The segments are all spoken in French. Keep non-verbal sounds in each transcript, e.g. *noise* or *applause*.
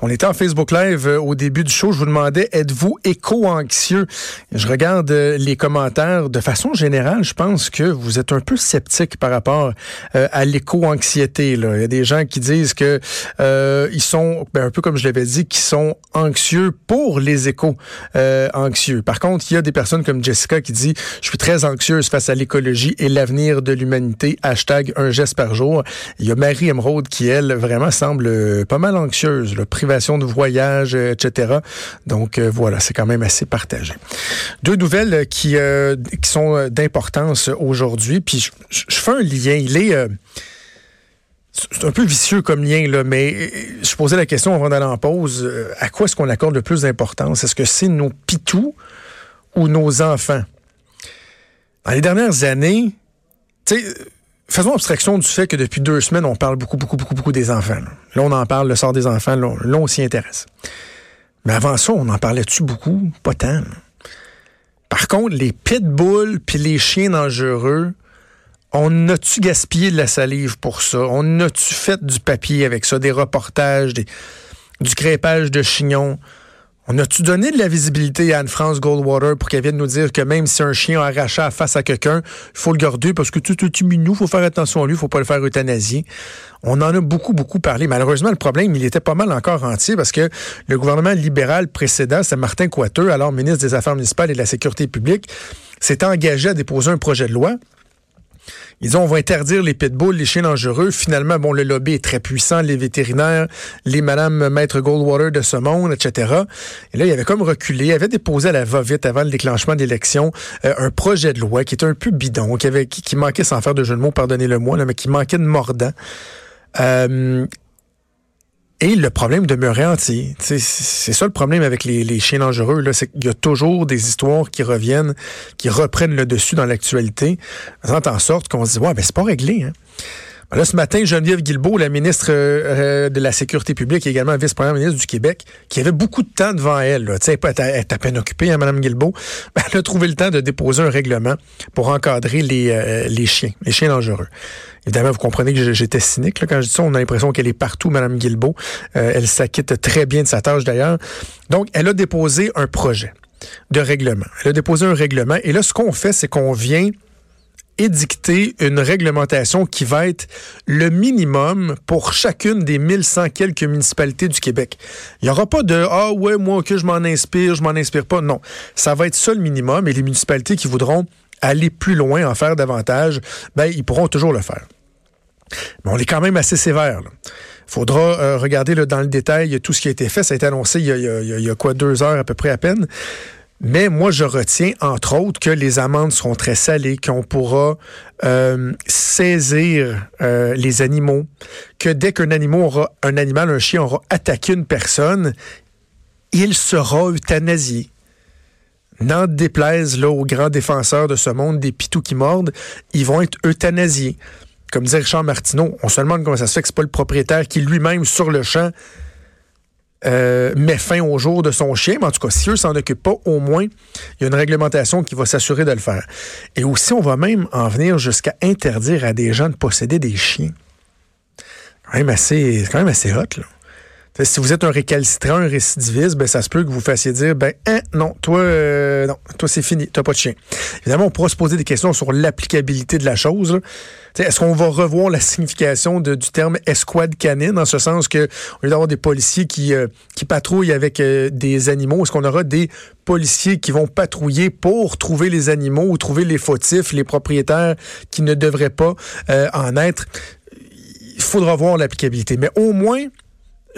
On était en Facebook Live euh, au début du show. Je vous demandais, êtes-vous éco-anxieux? Je regarde euh, les commentaires. De façon générale, je pense que vous êtes un peu sceptique par rapport euh, à l'éco-anxiété. Il y a des gens qui disent que ils sont, ben, un peu comme je l'avais dit, qui sont anxieux pour les éco-anxieux. Par contre, il y a des personnes comme Jessica qui dit, je suis très anxieuse face à l'écologie et l'avenir de l'humanité. Hashtag un geste par jour. Il y a Marie Emeraude qui, elle, vraiment semble pas mal anxieuse, la privation de voyage, euh, etc. Donc euh, voilà, c'est quand même assez partagé. Deux nouvelles qui, euh, qui sont d'importance aujourd'hui, puis je, je, fais un lien. Il est c'est un peu vicieux comme lien, là, mais je posais la question avant d'aller en pause. À quoi est-ce qu'on accorde le plus d'importance? Est-ce que c'est nos pitous ou nos enfants? Dans les dernières années, tu sais, faisons abstraction du fait que depuis deux semaines, on parle beaucoup, beaucoup, beaucoup, beaucoup des enfants. Là, on en parle, le sort des enfants, là, on, s'y intéresse. Mais avant ça, on en parlait-tu beaucoup? Pas tant. Par contre, les pitbulls puis les chiens dangereux, on a-tu gaspillé de la salive pour ça? On a-tu fait du papier avec ça, des reportages, du crépage de chignons? On a-tu donné de la visibilité à Anne-France Goldwater pour qu'elle vienne nous dire que même si un chien a face à quelqu'un, il faut le garder parce que tout est minou, il faut faire attention à lui, il faut pas le faire euthanasier. On en a beaucoup, beaucoup parlé. Malheureusement, le problème, il était pas mal encore entier parce que le gouvernement libéral précédent, c'est Martin Coiteux, alors ministre des Affaires municipales et de la Sécurité publique, s'est engagé à déposer un projet de loi ils ont on va interdire les pitbulls, les chiens dangereux. Finalement, bon, le lobby est très puissant, les vétérinaires, les madame maître Goldwater de ce monde, etc. Et là, il avait comme reculé, il avait déposé à la va-vite avant le déclenchement de l'élection euh, un projet de loi qui était un peu bidon, qui avait qui, manquait, sans faire de jeu de mots, pardonnez-le-moi, mais qui manquait de mordant. Euh, et le problème demeurait entier. C'est ça le problème avec les, chiens dangereux, c'est qu'il y a toujours des histoires qui reviennent, qui reprennent le dessus dans l'actualité, faisant en sorte qu'on se dit ouais, ben c'est pas réglé. Hein. Ben là, ce matin, Geneviève Guilbeault, la ministre euh, de la Sécurité publique et également vice-première ministre du Québec, qui avait beaucoup de temps devant elle, là. elle est à peine occupée, hein, Mme Guilbeault, ben, *laughs* elle a trouvé le temps de déposer un règlement pour encadrer les, euh, les chiens, les chiens dangereux. Évidemment, vous comprenez que j'étais cynique quand je dis ça. On a l'impression qu'elle est partout, Mme Guilbeault. Euh, elle s'acquitte très bien de sa tâche d'ailleurs. Donc, elle a déposé un projet de règlement. Elle a déposé un règlement. Et là, ce qu'on fait, c'est qu'on vient édicter une réglementation qui va être le minimum pour chacune des 1100 quelques municipalités du Québec. Il n'y aura pas de ah ouais moi que je m'en inspire, je m'en inspire pas. Non, ça va être ça le minimum et les municipalités qui voudront aller plus loin, en faire davantage, ben ils pourront toujours le faire. Mais on est quand même assez sévère. Il faudra euh, regarder dans le détail tout ce qui a été fait. Ça a été annoncé il y a, quoi, deux heures à peu près à peine. Mais moi, je retiens, entre autres, que les amendes seront très salées, qu'on pourra euh, saisir euh, les animaux, que dès qu'un animal aura, un animal, un chien aura attaqué une personne, il sera euthanasié. N'en déplaise là, aux grands défenseurs de ce monde, des pitous qui mordent, ils vont être euthanasiés comme disait Richard Martineau, on se demande comment ça se fait que c'est pas le propriétaire qui lui-même sur le champ euh, met fin au jour de son chien. Mais en tout cas, si eux s'en occupent pas, au moins, il y a une réglementation qui va s'assurer de le faire. Et aussi, on va même en venir jusqu'à interdire à des gens de posséder des chiens. Quand même assez, quand même assez hot, là. Si vous êtes un récalcitrant, un récidiviste, ben, ça se peut que vous fassiez dire, ben, hein, non, toi, euh, non, toi, c'est fini, t'as pas de chien. Évidemment, on pourra se poser des questions sur l'applicabilité de la chose. Est-ce qu'on va revoir la signification du terme escouade canine, dans ce sens que, au lieu d'avoir des policiers qui, euh, patrouillent avec euh, des animaux, est-ce qu'on aura des policiers qui vont patrouiller pour trouver les animaux ou trouver les fautifs, les propriétaires qui ne devraient pas en être? Il faudra voir l'applicabilité. Mais au moins,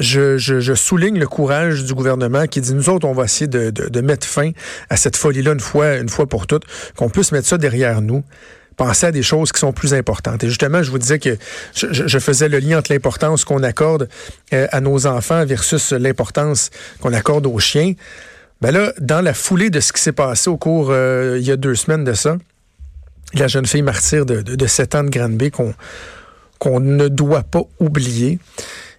je, je, je, souligne le courage du gouvernement qui dit, nous autres, on va essayer de, de, de mettre fin à cette folie-là une fois, une fois pour toutes, qu'on puisse mettre ça derrière nous penser à des choses qui sont plus importantes. Et justement, je vous disais que je, je faisais le lien entre l'importance qu'on accorde euh, à nos enfants versus l'importance qu'on accorde aux chiens. Ben là, dans la foulée de ce qui s'est passé au cours, euh, il y a deux semaines de ça, la jeune fille martyre de, de, de 7 ans de Granby qu'on qu'on ne doit pas oublier,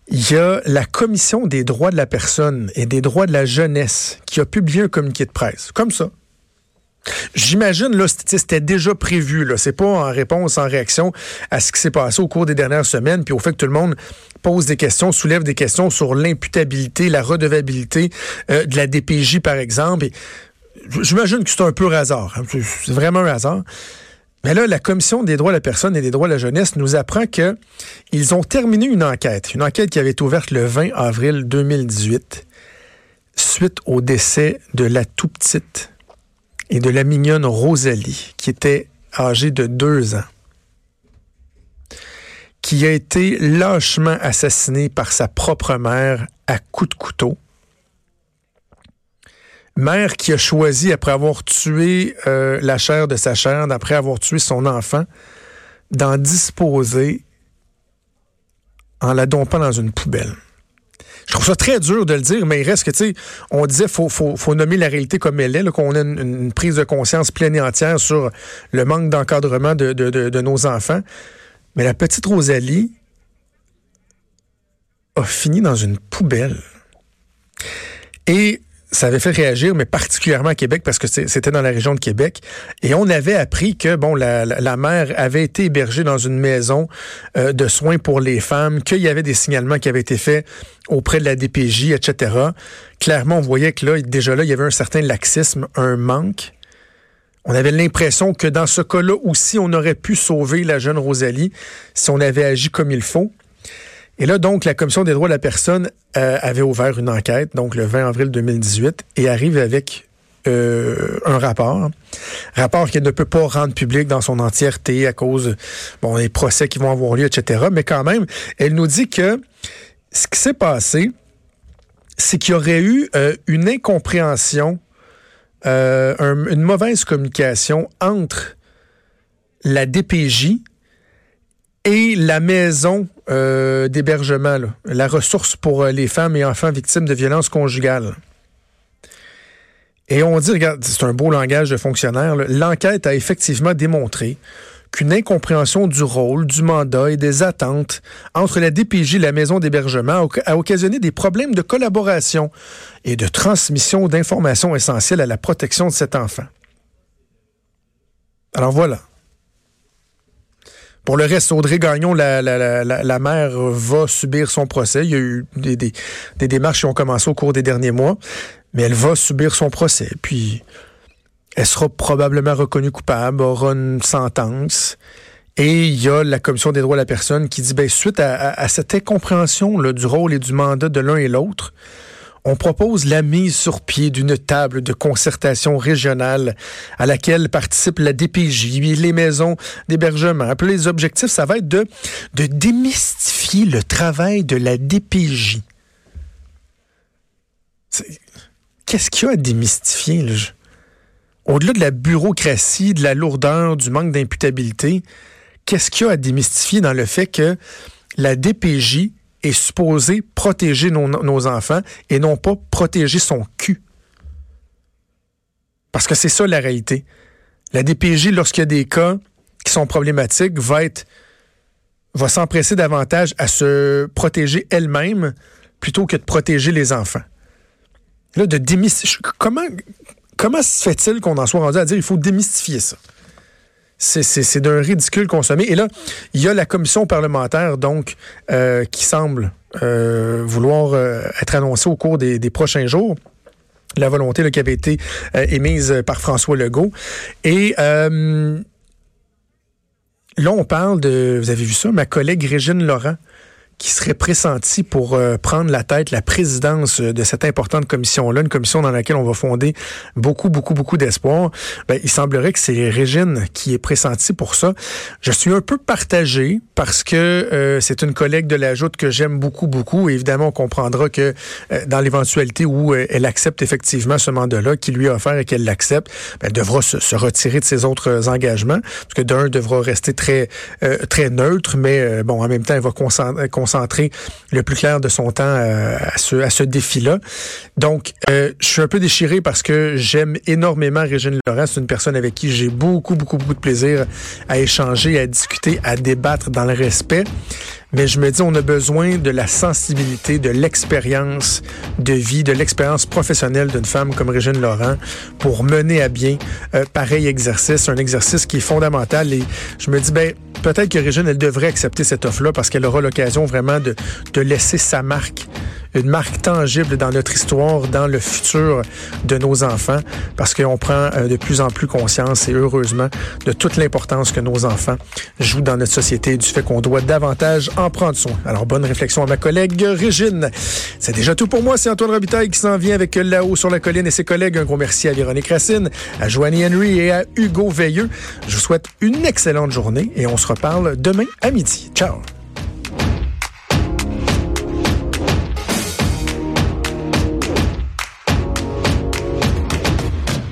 il y a la Commission des droits de la personne et des droits de la jeunesse qui a publié un communiqué de presse, comme ça. J'imagine, là, c'était déjà prévu, là. C'est pas en réponse, en réaction à ce qui s'est passé au cours des dernières semaines, puis au fait que tout le monde pose des questions, soulève des questions sur l'imputabilité, la redevabilité euh, de la DPJ, par exemple. J'imagine que c'est un peu hasard. Hein. C'est vraiment un hasard. Mais là, la Commission des droits de la personne et des droits de la jeunesse nous apprend que ils ont terminé une enquête, une enquête qui avait été ouverte le 20 avril 2018, suite au décès de la tout petite et de la mignonne Rosalie, qui était âgée de deux ans, qui a été lâchement assassinée par sa propre mère à coups de couteau mère qui a choisi, après avoir tué euh, la chair de sa chair, après avoir tué son enfant, d'en disposer en la dompant dans une poubelle. Je trouve ça très dur de le dire, mais il reste que, tu sais, on disait faut, faut, nommer la réalité comme elle est, qu'on a une, prise de conscience pleine et entière sur le manque d'encadrement de, de, de nos enfants. Mais la petite Rosalie a fini dans une poubelle. Et ça avait fait réagir, mais particulièrement à Québec, parce que c'était dans la région de Québec. Et on avait appris que, bon, la, mère avait été hébergée dans une maison euh, de soins pour les femmes, qu'il y avait des signalements qui avaient été faits auprès de la DPJ, etc. Clairement, on voyait que là, déjà là, il y avait un certain laxisme, un manque. On avait l'impression que dans ce cas-là aussi, on aurait pu sauver la jeune Rosalie si on avait agi comme il faut. Et là, donc, la Commission des droits de la personne euh, avait ouvert une enquête, donc le 20 avril 2018, et arrive avec euh, un rapport. Rapport qu'elle ne peut pas rendre public dans son entièreté à cause bon, des procès qui vont avoir lieu, etc. Mais quand même, elle nous dit que ce qui s'est passé, c'est qu'il y aurait eu euh, une incompréhension, une mauvaise communication entre la DPJ et la maison euh, d'hébergement, la ressource pour euh, les femmes et enfants victimes de violences conjugales. Et on dit, regarde, c'est un beau langage de fonctionnaire, l'enquête a effectivement démontré qu'une incompréhension du rôle, du mandat et des attentes entre la DPJ et la maison d'hébergement a occasionné des problèmes de collaboration et de transmission d'informations essentielles à la protection de cet enfant. Alors voilà. Pour le reste, Audrey Gagnon, la, mère, va subir son procès. Il y a eu des, démarches qui ont commencé au cours des derniers mois, mais elle va subir son procès. Puis, elle sera probablement reconnue coupable, aura une sentence. Et il y a la Commission des droits de la personne qui dit, ben, suite à, cette incompréhension du rôle et du mandat de l'un et l'autre, on propose la mise sur pied d'une table de concertation régionale à laquelle participent la DPJ, les maisons d'hébergement. Les objectifs, ça va être de, de démystifier le travail de la DPJ. Qu'est-ce qu'il y a à démystifier? Au-delà de la bureaucratie, de la lourdeur, du manque d'imputabilité, qu'est-ce qu'il y a à démystifier dans le fait que la DPJ est supposé protéger nos, enfants et non pas protéger son cul. Parce que c'est ça la réalité. La DPJ, lorsqu'il y a des cas qui sont problématiques, va être va s'empresser davantage à se protéger elle-même plutôt que de protéger les enfants. Là, de démystifier. Comment, comment se fait-il qu'on en soit rendu à dire qu'il faut démystifier ça? C'est d'un ridicule consommé. Et là, il y a la commission parlementaire, donc, euh, qui semble euh, vouloir euh, être annoncée au cours des, prochains jours. La volonté qui avait été émise par François Legault. Et là, on parle de, vous avez vu ça, ma collègue Régine Laurent, qui serait pressenti pour euh, prendre la tête, la présidence de cette importante commission-là, une commission dans laquelle on va fonder beaucoup, beaucoup, beaucoup d'espoir. Ben, il semblerait que c'est Régine qui est pressentie pour ça. Je suis un peu partagé parce que euh, c'est une collègue de la Joute que j'aime beaucoup, beaucoup. évidemment, on comprendra que euh, dans l'éventualité où elle accepte effectivement ce mandat-là qui lui a offert et qu'elle l'accepte, ben, elle devra se, se, retirer de ses autres engagements, parce que d'un devra rester très, très neutre, mais bon, en même temps, elle va concentrer le plus clair de son temps euh, à ce, défi-là. Donc, euh, je suis un peu déchiré parce que j'aime énormément Régine Laurent. C'est une personne avec qui j'ai beaucoup, beaucoup, beaucoup de plaisir à échanger, à discuter, à débattre dans le respect. Mais je me dis, on a besoin de la sensibilité, de l'expérience de vie, de l'expérience professionnelle d'une femme comme Régine Laurent pour mener à bien euh, pareil exercice, un exercice qui est fondamental. Et je me dis, ben peut-être que Régine, elle devrait accepter cette offre-là parce qu'elle aura l'occasion vraiment de, de laisser sa marque une marque tangible dans notre histoire, dans le futur de nos enfants, parce qu'on prend euh, de plus en plus conscience, et heureusement, de toute l'importance que nos enfants jouent dans notre société, du fait qu'on doit davantage en prendre soin. Alors, bonne réflexion à ma collègue Régine. C'est déjà tout pour moi. C'est Antoine Robitaille qui s'en vient avec là-haut sur la colline et ses collègues. Un gros merci à Véronique Racine, à Joanie Henry et à Hugo Veilleux. Je vous souhaite une excellente journée et on se reparle demain à midi. Ciao!